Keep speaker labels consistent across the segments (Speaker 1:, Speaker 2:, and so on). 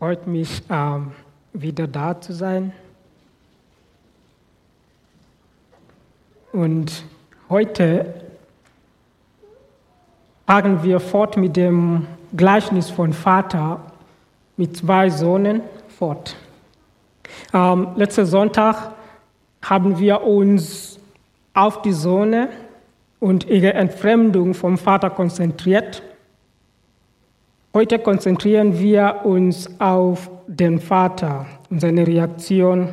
Speaker 1: freut mich, ähm, wieder da zu sein. Und heute fahren wir fort mit dem Gleichnis von Vater mit zwei Sohnen fort. Ähm, letzten Sonntag haben wir uns auf die Söhne und ihre Entfremdung vom Vater konzentriert. Heute konzentrieren wir uns auf den Vater und seine Reaktion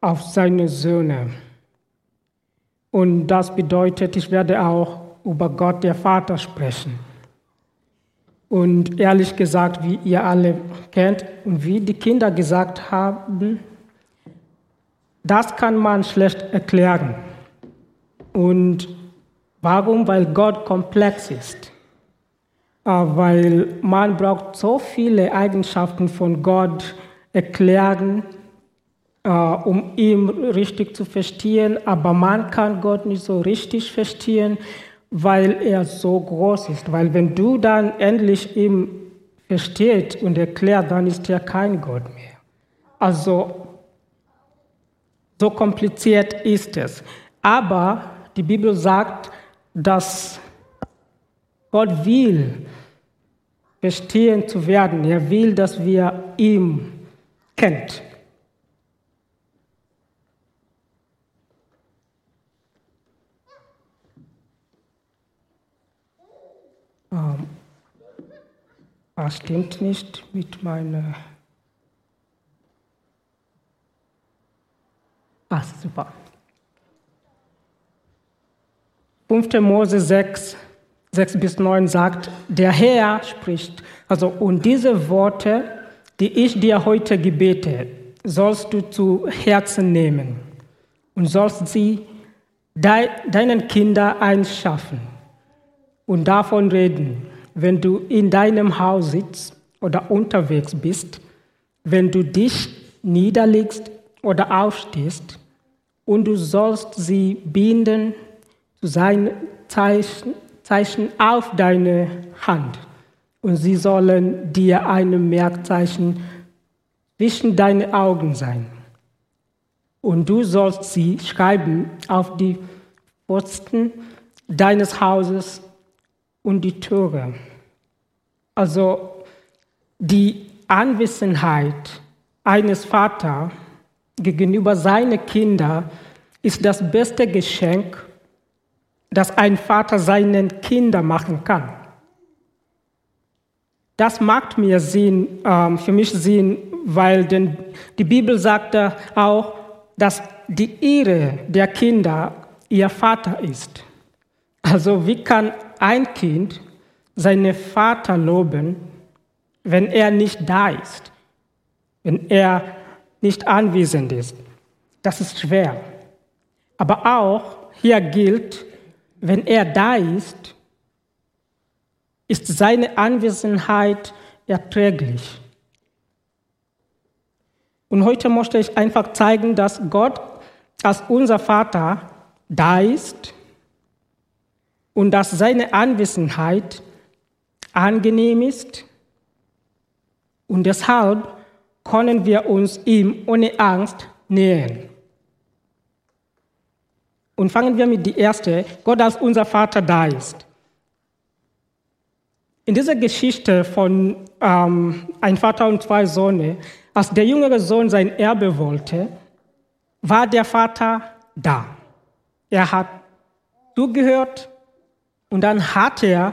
Speaker 1: auf seine Söhne. Und das bedeutet, ich werde auch über Gott, der Vater, sprechen. Und ehrlich gesagt, wie ihr alle kennt und wie die Kinder gesagt haben, das kann man schlecht erklären. Und warum? Weil Gott komplex ist. Äh, weil man braucht so viele Eigenschaften von Gott erklären, äh, um ihn richtig zu verstehen. Aber man kann Gott nicht so richtig verstehen, weil er so groß ist. Weil wenn du dann endlich ihn verstehst und erklärt, dann ist er kein Gott mehr. Also so kompliziert ist es. Aber die Bibel sagt, dass Gott will, verstehen zu werden. Er will, dass wir ihn kennt. Ähm, das stimmt nicht mit meiner. Ah, super. 5. Mose 6, 6 bis 9 sagt, der Herr spricht, also und diese Worte, die ich dir heute gebete, sollst du zu Herzen nehmen und sollst sie deinen Kindern einschaffen und davon reden, wenn du in deinem Haus sitzt oder unterwegs bist, wenn du dich niederlegst oder aufstehst, und du sollst sie binden zu seinen Zeichen, Zeichen auf deine Hand. Und sie sollen dir ein Merkzeichen zwischen deine Augen sein. Und du sollst sie schreiben auf die Pfosten deines Hauses und die Tore. Also die Anwesenheit eines Vaters gegenüber seinen Kindern ist das beste Geschenk, das ein Vater seinen Kindern machen kann. Das macht mir Sinn, äh, für mich Sinn, weil denn die Bibel sagt auch, dass die Ehre der Kinder ihr Vater ist. Also wie kann ein Kind seinen Vater loben, wenn er nicht da ist, wenn er nicht anwesend ist. Das ist schwer. Aber auch hier gilt, wenn er da ist, ist seine Anwesenheit erträglich. Und heute möchte ich einfach zeigen, dass Gott als unser Vater da ist und dass seine Anwesenheit angenehm ist. Und deshalb können wir uns ihm ohne Angst nähern. Und fangen wir mit der ersten, Gott als unser Vater da ist. In dieser Geschichte von ähm, ein Vater und zwei Söhne, als der jüngere Sohn sein Erbe wollte, war der Vater da. Er hat zugehört und dann hat er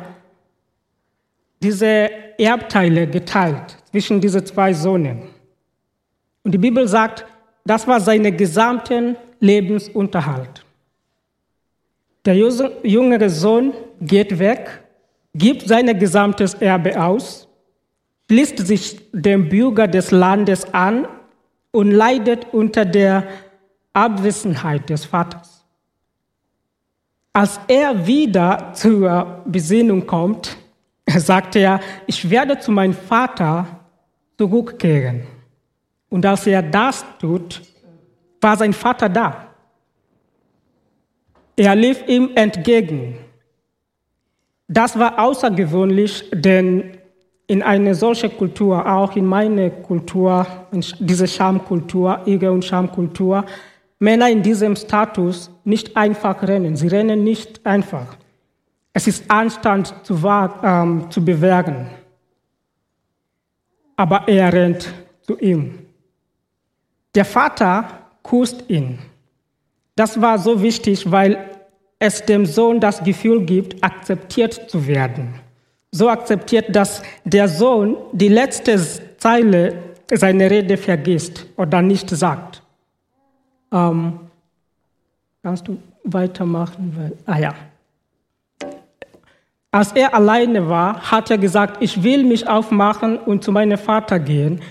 Speaker 1: diese Erbteile geteilt zwischen diese zwei Söhnen. Und die Bibel sagt, das war sein gesamten Lebensunterhalt. Der jüngere Sohn geht weg, gibt sein gesamtes Erbe aus, schließt sich dem Bürger des Landes an und leidet unter der Abwesenheit des Vaters. Als er wieder zur Besinnung kommt, sagt er, ich werde zu meinem Vater zurückkehren. Und als er das tut, war sein Vater da. Er lief ihm entgegen. Das war außergewöhnlich, denn in eine solche Kultur, auch in meine Kultur, in diese Schamkultur, Ege- und Schamkultur, Männer in diesem Status nicht einfach rennen. Sie rennen nicht einfach. Es ist Anstand zu, ähm, zu bewähren. Aber er rennt zu ihm. Der Vater kusst ihn. Das war so wichtig, weil es dem Sohn das Gefühl gibt, akzeptiert zu werden. So akzeptiert, dass der Sohn die letzte Zeile seiner Rede vergisst oder nicht sagt. Ähm, kannst du weitermachen? Ah ja. Als er alleine war, hat er gesagt, ich will mich aufmachen und zu meinem Vater gehen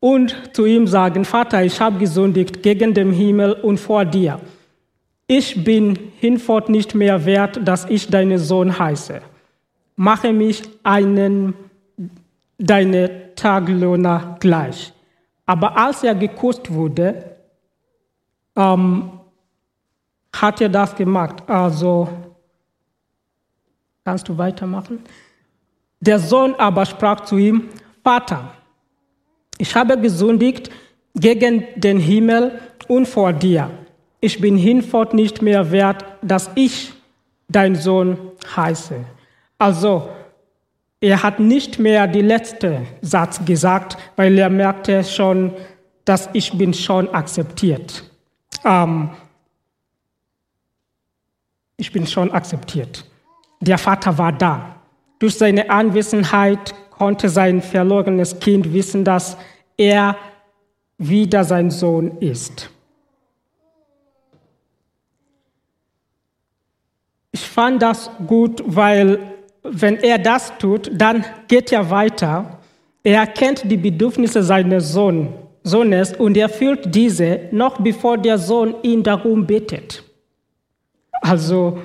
Speaker 1: und zu ihm sagen, Vater, ich habe gesündigt gegen den Himmel und vor dir. Ich bin hinfort nicht mehr wert, dass ich deinen Sohn heiße. Mache mich einen deine Taglöhner gleich. Aber als er geküsst wurde, ähm, hat er das gemacht. Also, kannst du weitermachen? Der Sohn aber sprach zu ihm, Vater, ich habe gesündigt gegen den Himmel und vor dir. Ich bin hinfort nicht mehr wert, dass ich dein Sohn heiße. Also, er hat nicht mehr den letzten Satz gesagt, weil er merkte schon, dass ich bin schon akzeptiert. Ähm, ich bin schon akzeptiert. Der Vater war da. Durch seine Anwesenheit konnte sein verlorenes Kind wissen, dass er wieder sein Sohn ist. Ich fand das gut, weil wenn er das tut, dann geht er weiter. Er kennt die Bedürfnisse seines Sohn, Sohnes und er fühlt diese noch bevor der Sohn ihn darum bittet. Also,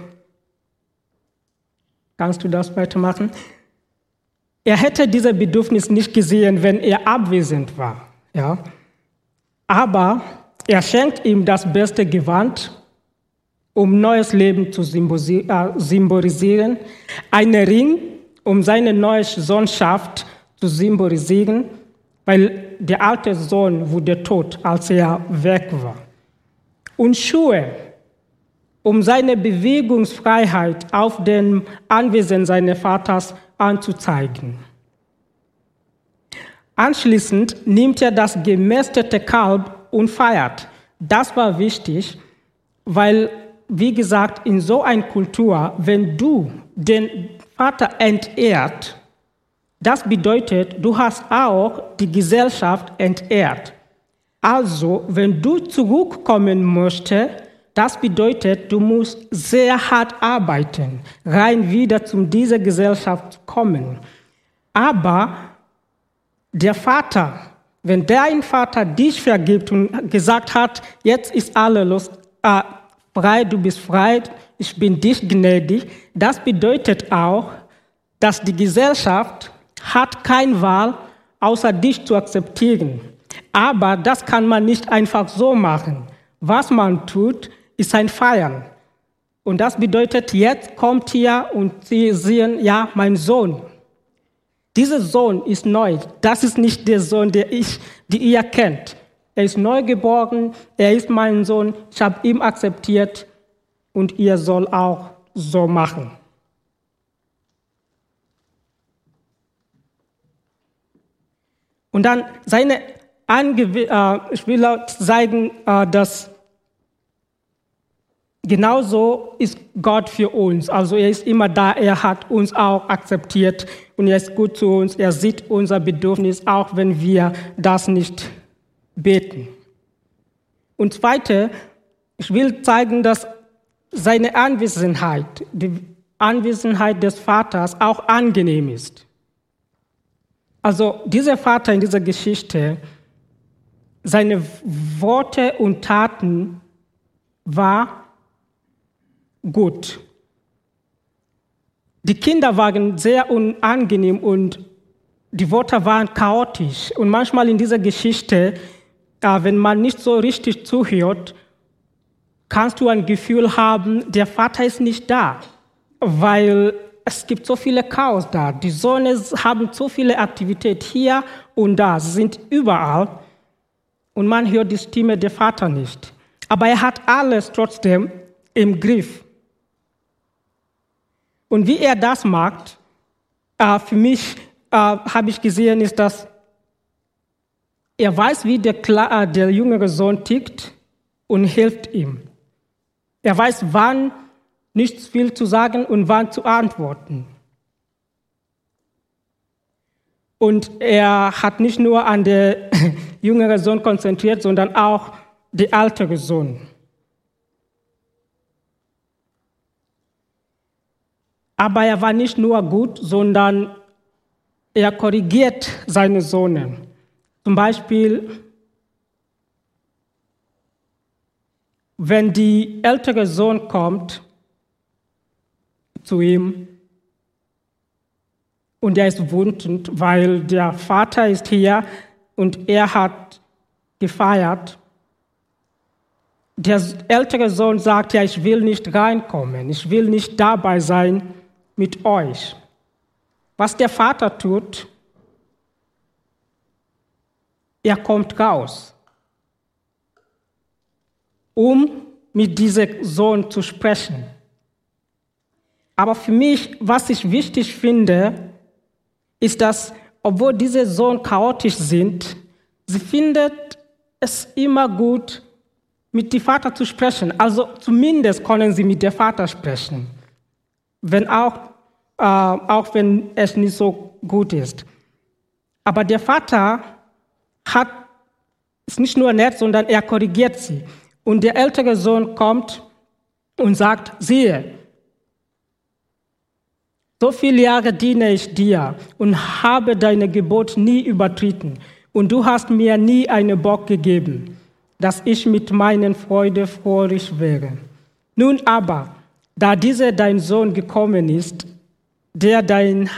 Speaker 1: kannst du das weitermachen? Er hätte dieses Bedürfnis nicht gesehen, wenn er abwesend war. Ja? Aber er schenkt ihm das beste Gewand, um neues Leben zu äh, symbolisieren, einen Ring, um seine neue Sohnschaft zu symbolisieren, weil der alte Sohn wurde tot, als er weg war. Und Schuhe, um seine Bewegungsfreiheit auf dem Anwesen seines Vaters anzuzeigen. Anschließend nimmt er das gemästete Kalb und feiert. Das war wichtig, weil, wie gesagt, in so einer Kultur, wenn du den Vater entehrt, das bedeutet, du hast auch die Gesellschaft entehrt. Also, wenn du zurückkommen möchtest, das bedeutet, du musst sehr hart arbeiten, rein wieder zu dieser Gesellschaft kommen. Aber der Vater, wenn dein Vater dich vergibt und gesagt hat, jetzt ist alles los, äh, frei, du bist frei, ich bin dich gnädig, das bedeutet auch, dass die Gesellschaft hat keine Wahl, außer dich zu akzeptieren. Aber das kann man nicht einfach so machen. Was man tut, ist ein Feiern. Und das bedeutet, jetzt kommt ihr und sie sehen, ja, mein Sohn. Dieser Sohn ist neu. Das ist nicht der Sohn, der ich, die ihr kennt. Er ist neu geboren. Er ist mein Sohn. Ich habe ihn akzeptiert und ihr soll auch so machen. Und dann seine Angew äh, ich will zeigen, äh, dass Genauso ist Gott für uns. Also er ist immer da, er hat uns auch akzeptiert und er ist gut zu uns. Er sieht unser Bedürfnis, auch wenn wir das nicht beten. Und zweite, ich will zeigen, dass seine Anwesenheit, die Anwesenheit des Vaters auch angenehm ist. Also dieser Vater in dieser Geschichte, seine Worte und Taten war gut. Die Kinder waren sehr unangenehm und die Worte waren chaotisch. Und manchmal in dieser Geschichte, äh, wenn man nicht so richtig zuhört, kannst du ein Gefühl haben, der Vater ist nicht da, weil es gibt so viele Chaos da. Die Sonne haben so viele Aktivitäten hier und da. Sie sind überall. Und man hört die Stimme der Vater nicht. Aber er hat alles trotzdem im Griff. Und wie er das macht, äh, für mich äh, habe ich gesehen, ist, dass er weiß, wie der, äh, der jüngere Sohn tickt und hilft ihm. Er weiß, wann nichts viel zu sagen und wann zu antworten. Und er hat nicht nur an den jüngeren Sohn konzentriert, sondern auch den älteren Sohn. Aber er war nicht nur gut, sondern er korrigiert seine Söhne. Zum Beispiel, wenn die ältere Sohn kommt zu ihm und er ist wütend, weil der Vater ist hier und er hat gefeiert. Der ältere Sohn sagt, ja, ich will nicht reinkommen, ich will nicht dabei sein mit euch. Was der Vater tut, er kommt raus, um mit diesem Sohn zu sprechen. Aber für mich, was ich wichtig finde, ist, dass, obwohl diese Sohn chaotisch sind, sie findet es immer gut, mit dem Vater zu sprechen. Also zumindest können sie mit dem Vater sprechen, wenn auch, äh, auch wenn es nicht so gut ist. Aber der Vater hat, ist nicht nur nett, sondern er korrigiert sie. Und der ältere Sohn kommt und sagt, siehe, so viele Jahre diene ich dir und habe deine Gebot nie übertreten. Und du hast mir nie einen Bock gegeben, dass ich mit meinen Freude fröhlich wäre. Nun aber, da dieser dein Sohn gekommen ist, der dein,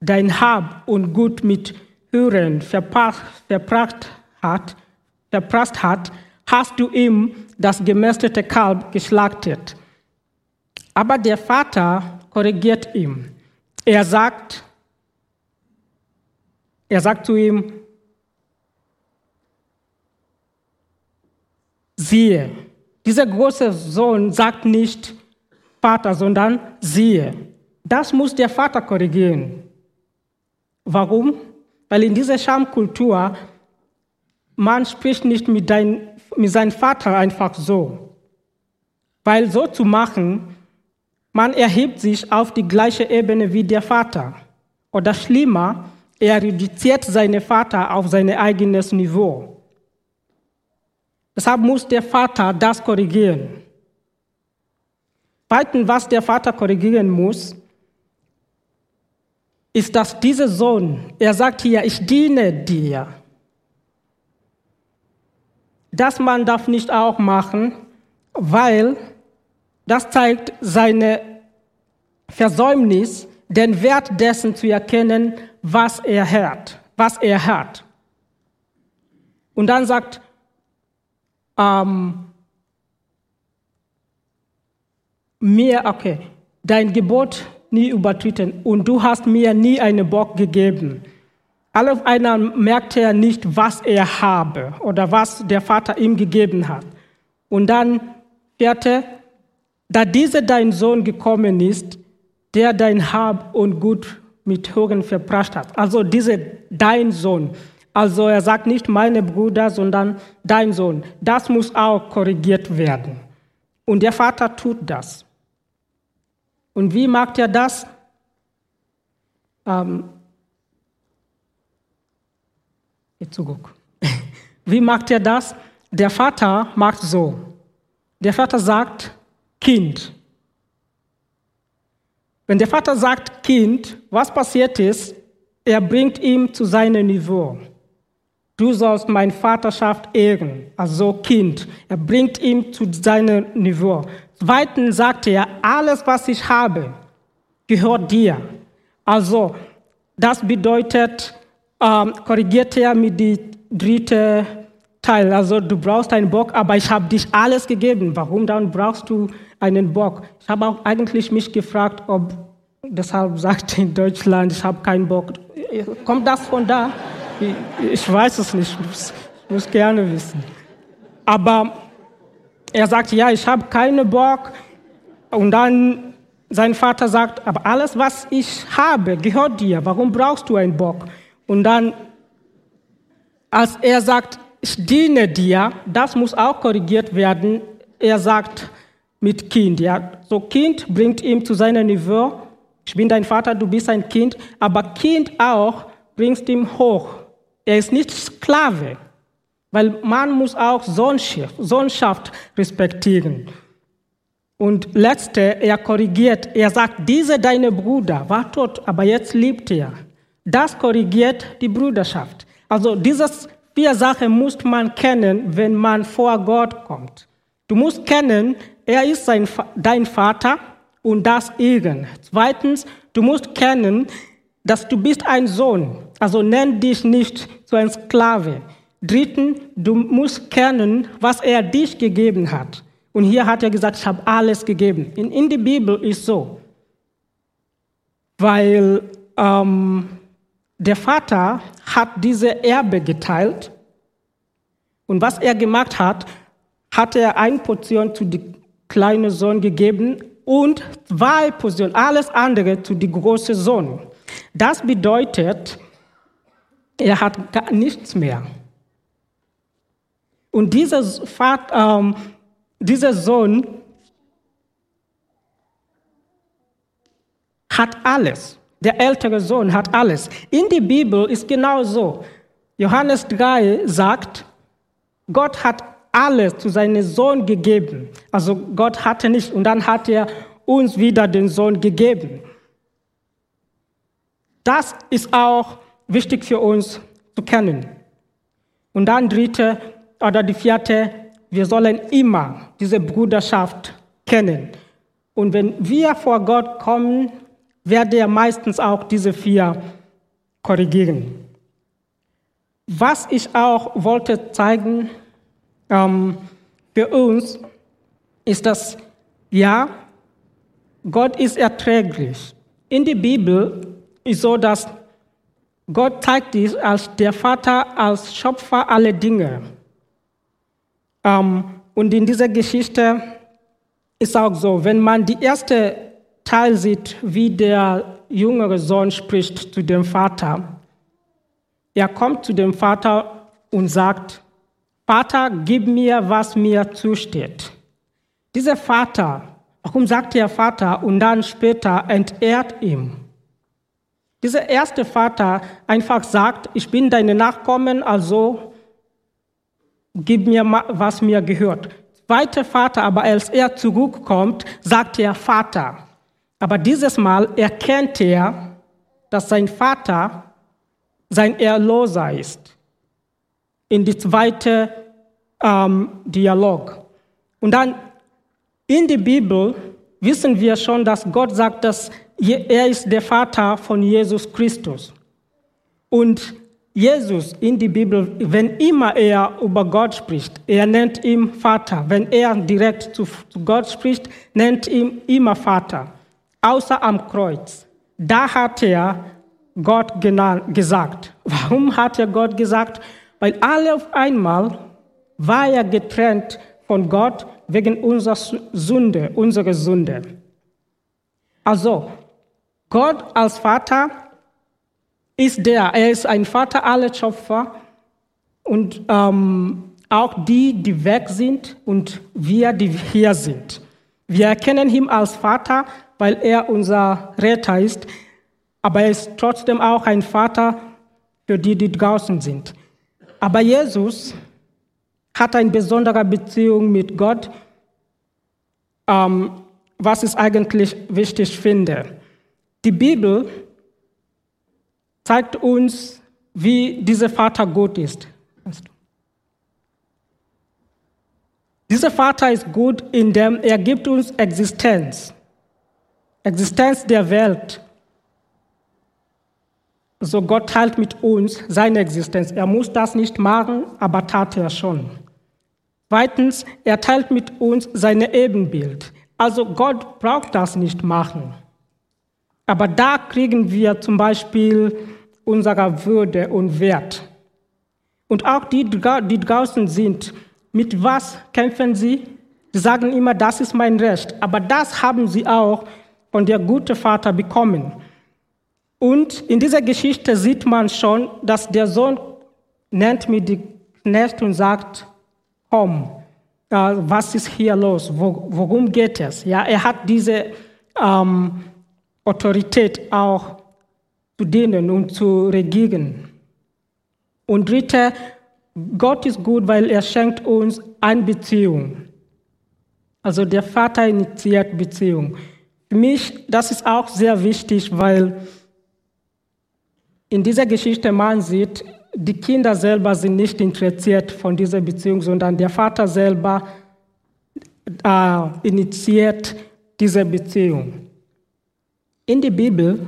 Speaker 1: dein Hab und Gut mit Hüren verbracht hat, verprasst hat, hast du ihm das gemästete Kalb geschlachtet aber der Vater korrigiert ihn. Er sagt, er sagt zu ihm, siehe, dieser große Sohn sagt nicht Vater, sondern siehe. Das muss der Vater korrigieren. Warum? Weil in dieser Schamkultur man spricht nicht mit, dein, mit seinem Vater einfach so. Weil so zu machen, man erhebt sich auf die gleiche Ebene wie der Vater. Oder schlimmer, er reduziert seinen Vater auf sein eigenes Niveau. Deshalb muss der Vater das korrigieren. Zweitens, was der Vater korrigieren muss, ist, dass dieser Sohn, er sagt hier, ich diene dir. Das man darf nicht auch machen, weil das zeigt seine Versäumnis, den Wert dessen zu erkennen, was er hört, was er hört. Und dann sagt, ähm, mir, okay, dein Gebot nie übertreten und du hast mir nie einen Bock gegeben. Alle auf einmal merkt er nicht, was er habe oder was der Vater ihm gegeben hat. Und dann vierte, da dieser dein Sohn gekommen ist, der dein Hab und Gut mit Hören verprasst hat. Also dieser dein Sohn. Also er sagt nicht meine Brüder, sondern dein Sohn. Das muss auch korrigiert werden. Und der Vater tut das. Und wie macht er das? Ähm, wie macht er das? Der Vater macht so. Der Vater sagt, Kind. Wenn der Vater sagt Kind, was passiert ist, er bringt ihn zu seinem Niveau. Du sollst meine Vaterschaft ehren, also Kind. Er bringt ihn zu seinem Niveau. Zweitens sagt er, alles, was ich habe, gehört dir. Also, das bedeutet, ähm, korrigiert er mit dem dritten Teil. Also, du brauchst einen Bock, aber ich habe dich alles gegeben. Warum dann brauchst du einen Bock. Ich habe auch eigentlich mich gefragt, ob, deshalb sagt in Deutschland, ich habe keinen Bock. Kommt das von da? Ich, weiß es nicht, ich muss, muss gerne wissen. Aber er sagt, ja, ich habe keinen Bock. Und dann sein Vater sagt, aber alles, was ich habe, gehört dir. Warum brauchst du einen Bock? Und dann, als er sagt, ich diene dir, das muss auch korrigiert werden. Er sagt mit Kind, ja, so Kind bringt ihm zu seinem Niveau. Ich bin dein Vater, du bist ein Kind, aber Kind auch bringt ihm hoch. Er ist nicht Sklave, weil man muss auch Sohnschaft, Sohnschaft respektieren. Und letzte, er korrigiert, er sagt, dieser deine Bruder war tot, aber jetzt lebt er. Das korrigiert die Bruderschaft. Also dieses vier Sachen muss man kennen, wenn man vor Gott kommt. Du musst kennen, er ist sein, dein Vater und das Irren. Zweitens, du musst kennen, dass du bist ein Sohn. Also nenn dich nicht zu einem Sklave. Drittens, du musst kennen, was er dich gegeben hat. Und hier hat er gesagt, ich habe alles gegeben. In, in der Bibel ist so, weil ähm, der Vater hat diese Erbe geteilt und was er gemacht hat, hat er eine Portion zu dem kleinen Sohn gegeben und zwei Portionen, alles andere zu dem großen Sohn. Das bedeutet, er hat gar nichts mehr. Und dieser, Vater, ähm, dieser Sohn hat alles. Der ältere Sohn hat alles. In der Bibel ist genau so. Johannes 3 sagt, Gott hat alles zu seinem Sohn gegeben. Also Gott hatte nicht und dann hat er uns wieder den Sohn gegeben. Das ist auch wichtig für uns zu kennen. Und dann dritte oder die vierte, wir sollen immer diese Bruderschaft kennen. Und wenn wir vor Gott kommen, werde er meistens auch diese vier korrigieren. Was ich auch wollte zeigen ähm, für uns, ist, dass ja, Gott ist erträglich. In der Bibel ist so, dass Gott zeigt dies als der Vater, als Schöpfer aller Dinge. Ähm, und in dieser Geschichte ist auch so, wenn man die erste Teil sieht, wie der jüngere Sohn spricht zu dem Vater. Er kommt zu dem Vater und sagt, Vater, gib mir, was mir zusteht. Dieser Vater, warum sagt er Vater und dann später entehrt ihm? Dieser erste Vater einfach sagt, ich bin deine Nachkommen, also gib mir, was mir gehört. Zweiter Vater, aber als er zurückkommt, sagt er Vater. Aber dieses Mal erkennt er, dass sein Vater sein Erlöser ist. In die zweite ähm, Dialog. Und dann in der Bibel wissen wir schon, dass Gott sagt, dass er ist der Vater von Jesus Christus. Und Jesus in der Bibel, wenn immer er über Gott spricht, er nennt ihn Vater. Wenn er direkt zu, zu Gott spricht, nennt ihn immer Vater außer am Kreuz. Da hat er Gott gesagt. Warum hat er Gott gesagt? Weil alle auf einmal war er getrennt von Gott wegen unserer Sünde, unserer Sünde. Also, Gott als Vater ist der, er ist ein Vater aller Schöpfer und ähm, auch die, die weg sind und wir, die hier sind. Wir erkennen ihn als Vater, weil er unser Retter ist, aber er ist trotzdem auch ein Vater für die, die draußen sind. Aber Jesus hat eine besondere Beziehung mit Gott, ähm, was ich eigentlich wichtig finde. Die Bibel zeigt uns, wie dieser Vater gut ist. Dieser Vater ist gut, indem er gibt uns Existenz. Existenz der Welt. So Gott teilt mit uns seine Existenz. Er muss das nicht machen, aber tat er schon. Zweitens, er teilt mit uns sein Ebenbild. Also Gott braucht das nicht machen. Aber da kriegen wir zum Beispiel unsere Würde und Wert. Und auch die, die draußen sind, mit was kämpfen sie? Sie sagen immer, das ist mein Recht. Aber das haben sie auch von der gute Vater bekommen. Und in dieser Geschichte sieht man schon, dass der Sohn nennt mir die Knecht und sagt, komm, äh, was ist hier los? Wo, worum geht es? Ja, er hat diese ähm, Autorität auch zu dienen und zu regieren. Und dritte, Gott ist gut, weil er schenkt uns eine Beziehung. Also der Vater initiiert Beziehung. Für mich, das ist auch sehr wichtig, weil in dieser Geschichte man sieht, die Kinder selber sind nicht interessiert von dieser Beziehung, sondern der Vater selber äh, initiiert diese Beziehung. In der Bibel,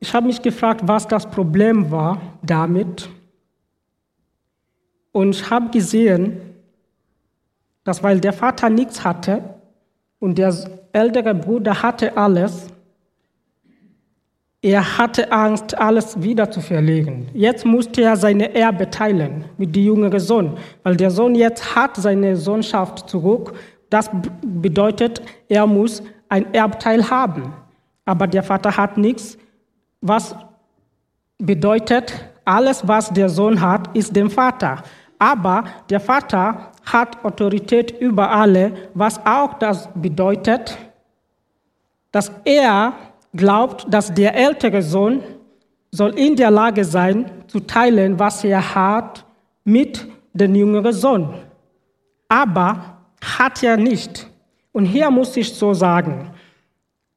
Speaker 1: ich habe mich gefragt, was das Problem war damit. Und ich habe gesehen, dass weil der Vater nichts hatte und der ältere Bruder hatte alles, er hatte Angst, alles wieder zu verlegen. Jetzt musste er seine Erbe teilen mit dem jüngeren Sohn, weil der Sohn jetzt hat seine Sohnschaft zurück. Das bedeutet, er muss ein Erbteil haben. Aber der Vater hat nichts. Was bedeutet, alles, was der Sohn hat, ist dem Vater. Aber der Vater hat Autorität über alle, was auch das bedeutet, dass er glaubt, dass der ältere Sohn soll in der Lage sein, zu teilen, was er hat, mit dem jüngeren Sohn. Aber hat er nicht. Und hier muss ich so sagen,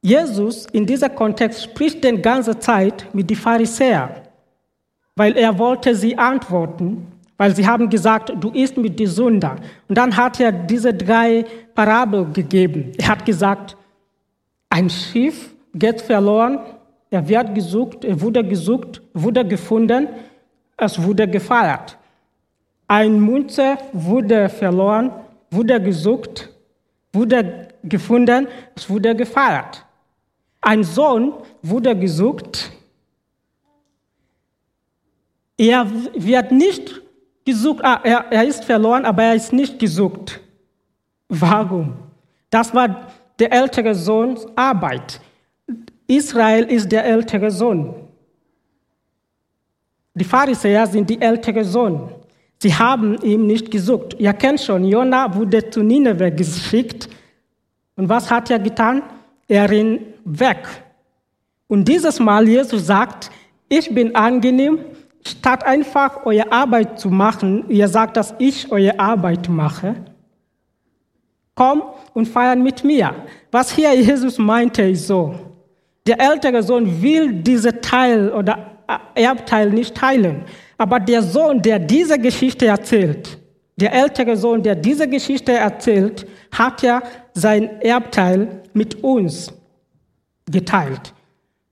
Speaker 1: Jesus in diesem Kontext spricht die ganze Zeit mit den Pharisäern, weil er wollte sie antworten, weil sie haben gesagt, du isst mit den Sündern. Und dann hat er diese drei Parabel gegeben. Er hat gesagt, ein Schiff geht verloren, er wird gesucht, er wurde gesucht, wurde gefunden, es wurde gefeiert. Ein Münze wurde verloren, wurde gesucht, wurde gefunden, es wurde gefeiert. Ein Sohn wurde gesucht, er wird nicht gesucht, ah, er, er ist verloren, aber er ist nicht gesucht. Warum? Das war der ältere Sohns Arbeit. Israel ist der ältere Sohn. Die Pharisäer sind die ältere Sohn. Sie haben ihn nicht gesucht. Ihr kennt schon, Jona wurde zu Nineveh geschickt. Und was hat er getan? Er rennt weg. Und dieses Mal Jesus sagt, ich bin angenehm, statt einfach eure Arbeit zu machen, ihr sagt, dass ich eure Arbeit mache. Komm und feiern mit mir. Was hier Jesus meinte, ist so. Der ältere Sohn will diese Teil oder Erbteil nicht teilen. Aber der Sohn, der diese Geschichte erzählt, der ältere Sohn, der diese Geschichte erzählt, hat ja sein Erbteil mit uns geteilt.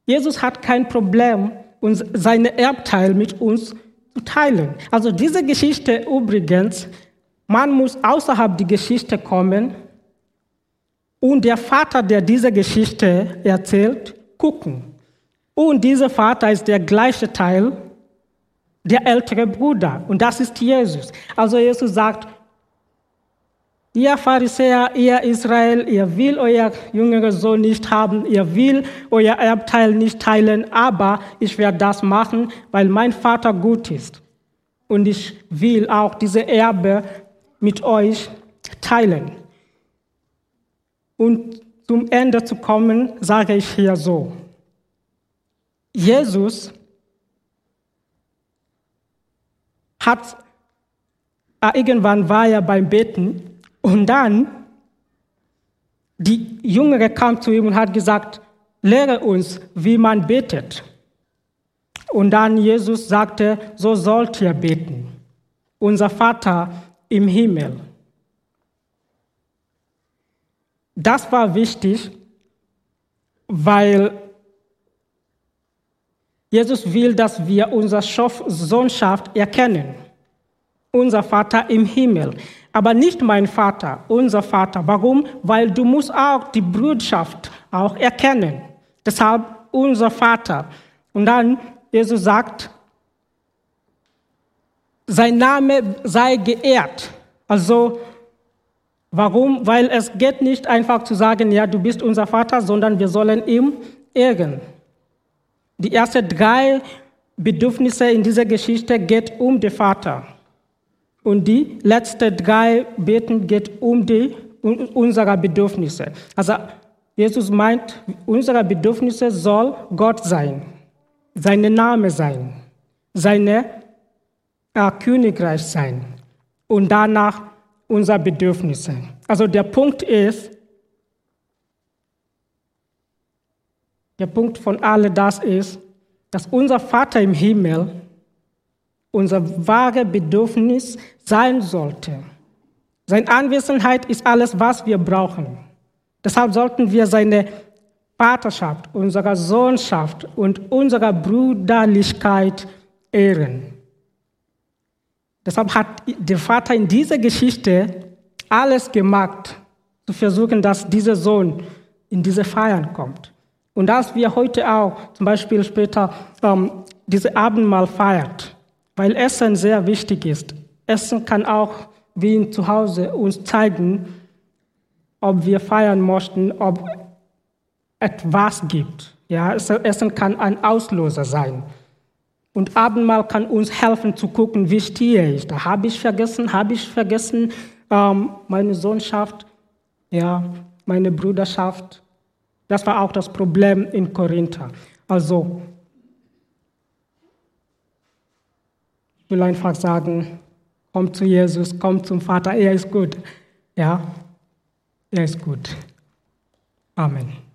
Speaker 1: Jesus hat kein Problem, uns seine Erbteil mit uns zu teilen. Also diese Geschichte übrigens, man muss außerhalb der Geschichte kommen und der Vater, der diese Geschichte erzählt, gucken. Und dieser Vater ist der gleiche Teil, der ältere Bruder. Und das ist Jesus. Also Jesus sagt, ihr Pharisäer, ihr Israel, ihr will euer jüngerer Sohn nicht haben, ihr will euer Erbteil nicht teilen, aber ich werde das machen, weil mein Vater gut ist. Und ich will auch diese Erbe mit euch teilen. Und zum Ende zu kommen, sage ich hier so. Jesus hat, äh, irgendwann war er beim Beten und dann, die Jüngere kam zu ihm und hat gesagt, lehre uns, wie man betet. Und dann Jesus sagte, so sollt ihr beten. Unser Vater im Himmel. Das war wichtig, weil Jesus will, dass wir unsere Sohnschaft erkennen. Unser Vater im Himmel. aber nicht mein Vater, unser Vater. Warum? Weil du musst auch die Brüderschaft auch erkennen. Deshalb unser Vater. Und dann Jesus sagt, sein Name sei geehrt. Also warum? Weil es geht nicht einfach zu sagen, ja, du bist unser Vater, sondern wir sollen ihm ehren. Die ersten drei Bedürfnisse in dieser Geschichte geht um den Vater. Und die letzten drei Beten geht um die um unsere Bedürfnisse. Also Jesus meint, unsere Bedürfnisse soll Gott sein, sein Name sein, seine äh, Königreich sein und danach unsere Bedürfnisse. Also der Punkt ist, der Punkt von all das ist, dass unser Vater im Himmel unser wahres Bedürfnis sein sollte. Seine Anwesenheit ist alles, was wir brauchen. Deshalb sollten wir seine Vaterschaft, unsere Sohnschaft und unsere Brüderlichkeit ehren. Deshalb hat der Vater in dieser Geschichte alles gemacht, zu versuchen, dass dieser Sohn in diese Feiern kommt. Und dass wir heute auch zum Beispiel später ähm, diese Abendmahl feiert, weil Essen sehr wichtig ist. Essen kann auch wie zu Hause uns zeigen, ob wir feiern möchten, ob etwas gibt. Ja, Essen kann ein Auslöser sein. Und Abendmahl kann uns helfen zu gucken, wie stehe ich. Da habe ich vergessen, habe ich vergessen, ähm, meine Sohnschaft, ja, meine Bruderschaft. Das war auch das Problem in Korinther. Also, ich will einfach sagen, komm zu Jesus, komm zum Vater, er ist gut. Ja, er ist gut. Amen.